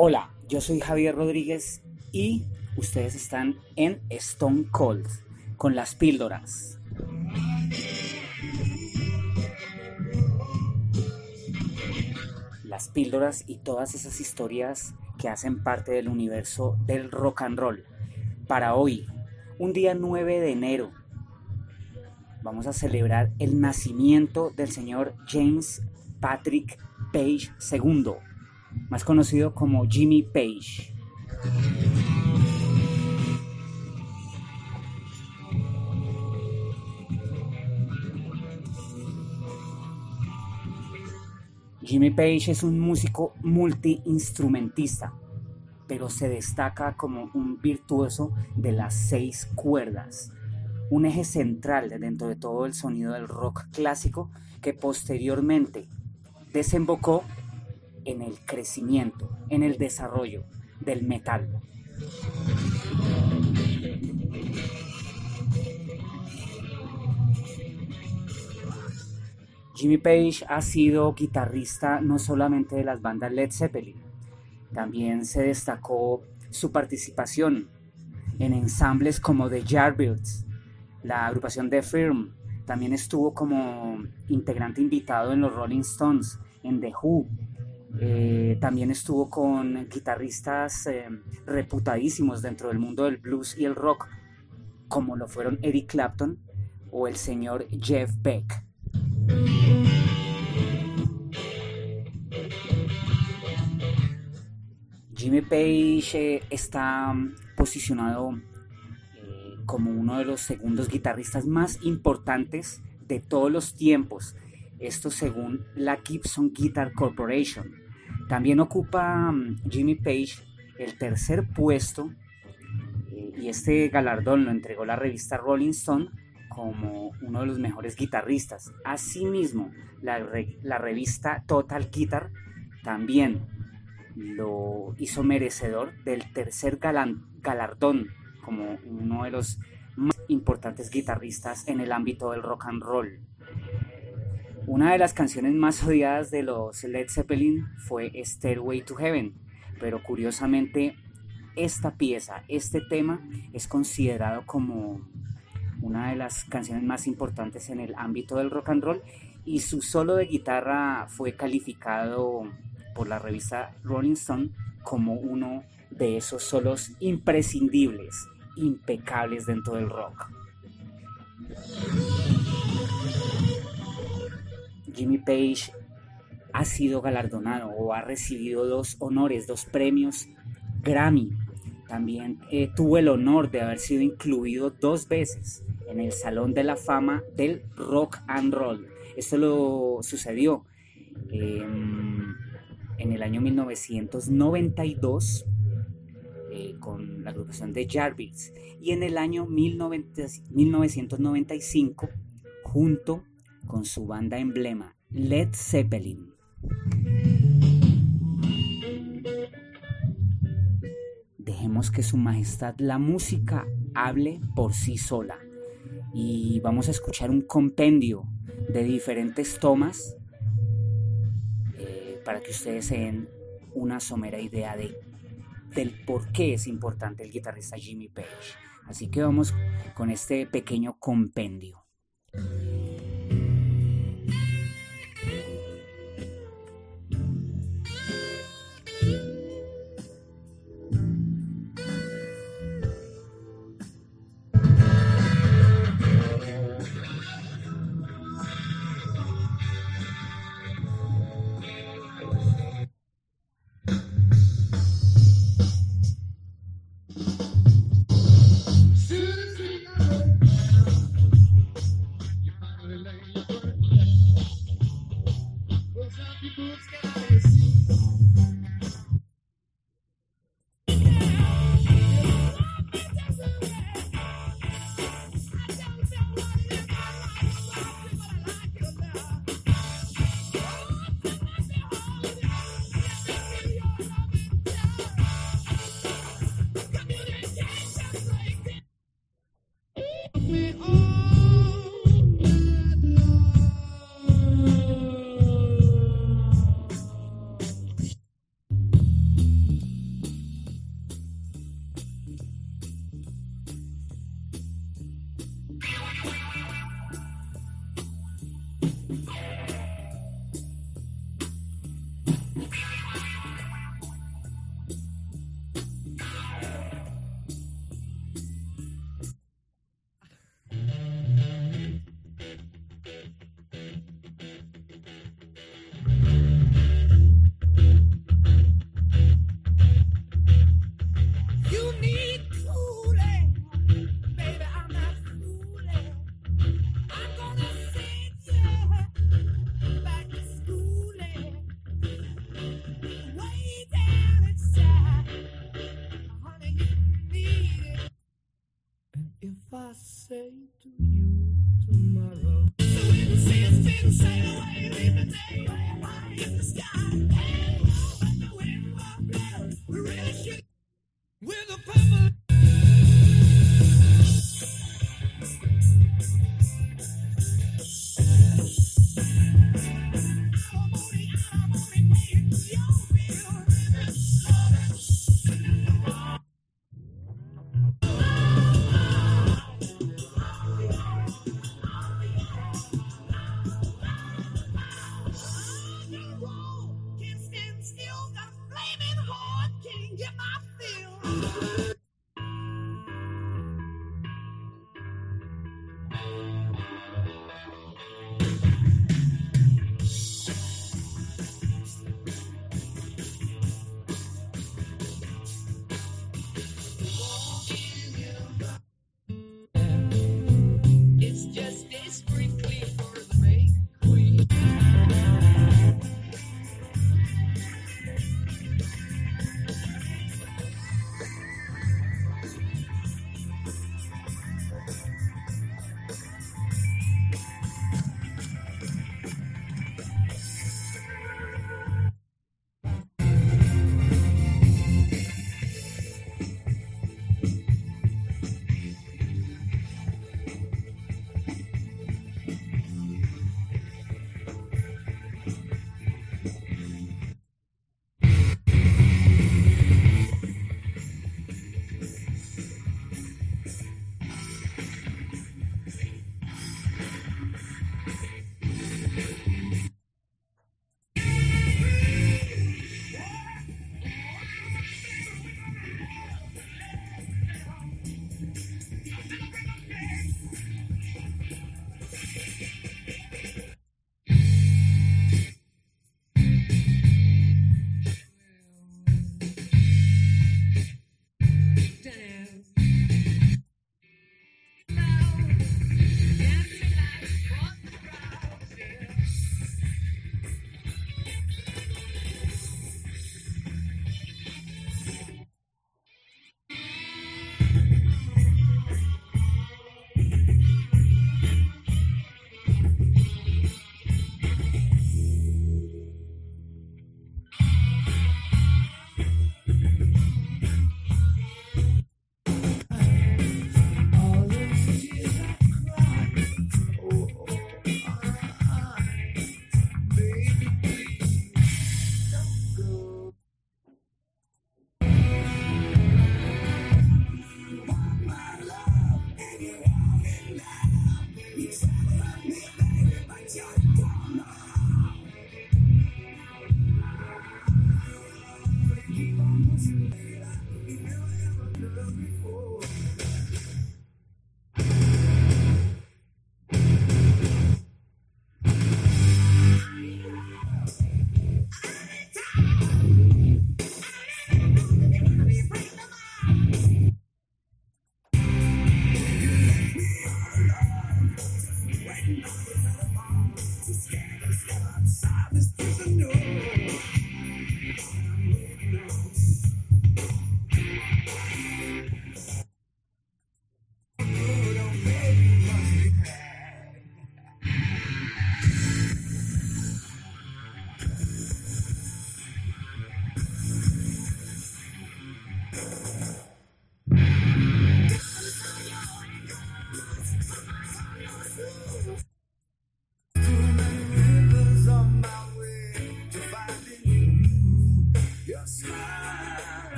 Hola, yo soy Javier Rodríguez y ustedes están en Stone Cold con las píldoras. Las píldoras y todas esas historias que hacen parte del universo del rock and roll. Para hoy, un día 9 de enero, vamos a celebrar el nacimiento del señor James Patrick Page II, más conocido como Jimmy Page. Jimmy Page es un músico multiinstrumentista, pero se destaca como un virtuoso de las seis cuerdas, un eje central dentro de todo el sonido del rock clásico que posteriormente desembocó en el crecimiento, en el desarrollo del metal. Jimmy Page ha sido guitarrista no solamente de las bandas Led Zeppelin, también se destacó su participación en ensambles como The Yardbirds, la agrupación The Firm, también estuvo como integrante invitado en los Rolling Stones, en The Who, eh, también estuvo con guitarristas eh, reputadísimos dentro del mundo del blues y el rock, como lo fueron Eric Clapton o el señor Jeff Beck. Jimmy Page eh, está posicionado como uno de los segundos guitarristas más importantes de todos los tiempos. Esto según la Gibson Guitar Corporation. También ocupa mm, Jimmy Page el tercer puesto y este galardón lo entregó la revista Rolling Stone como uno de los mejores guitarristas. Asimismo, la, la revista Total Guitar también lo hizo merecedor del tercer galardón como uno de los más importantes guitarristas en el ámbito del rock and roll. Una de las canciones más odiadas de los Led Zeppelin fue Stairway to Heaven, pero curiosamente esta pieza, este tema, es considerado como una de las canciones más importantes en el ámbito del rock and roll y su solo de guitarra fue calificado por la revista Rolling Stone como uno de esos solos imprescindibles impecables dentro del rock. Jimmy Page ha sido galardonado o ha recibido dos honores, dos premios Grammy. También eh, tuvo el honor de haber sido incluido dos veces en el Salón de la Fama del Rock and Roll. Esto lo sucedió em, en el año 1992 eh, con la agrupación de Jarvis y en el año 1995 junto con su banda emblema Led Zeppelin. Dejemos que su majestad la música hable por sí sola y vamos a escuchar un compendio de diferentes tomas eh, para que ustedes se den una somera idea de del por qué es importante el guitarrista Jimmy Page. Así que vamos con este pequeño compendio.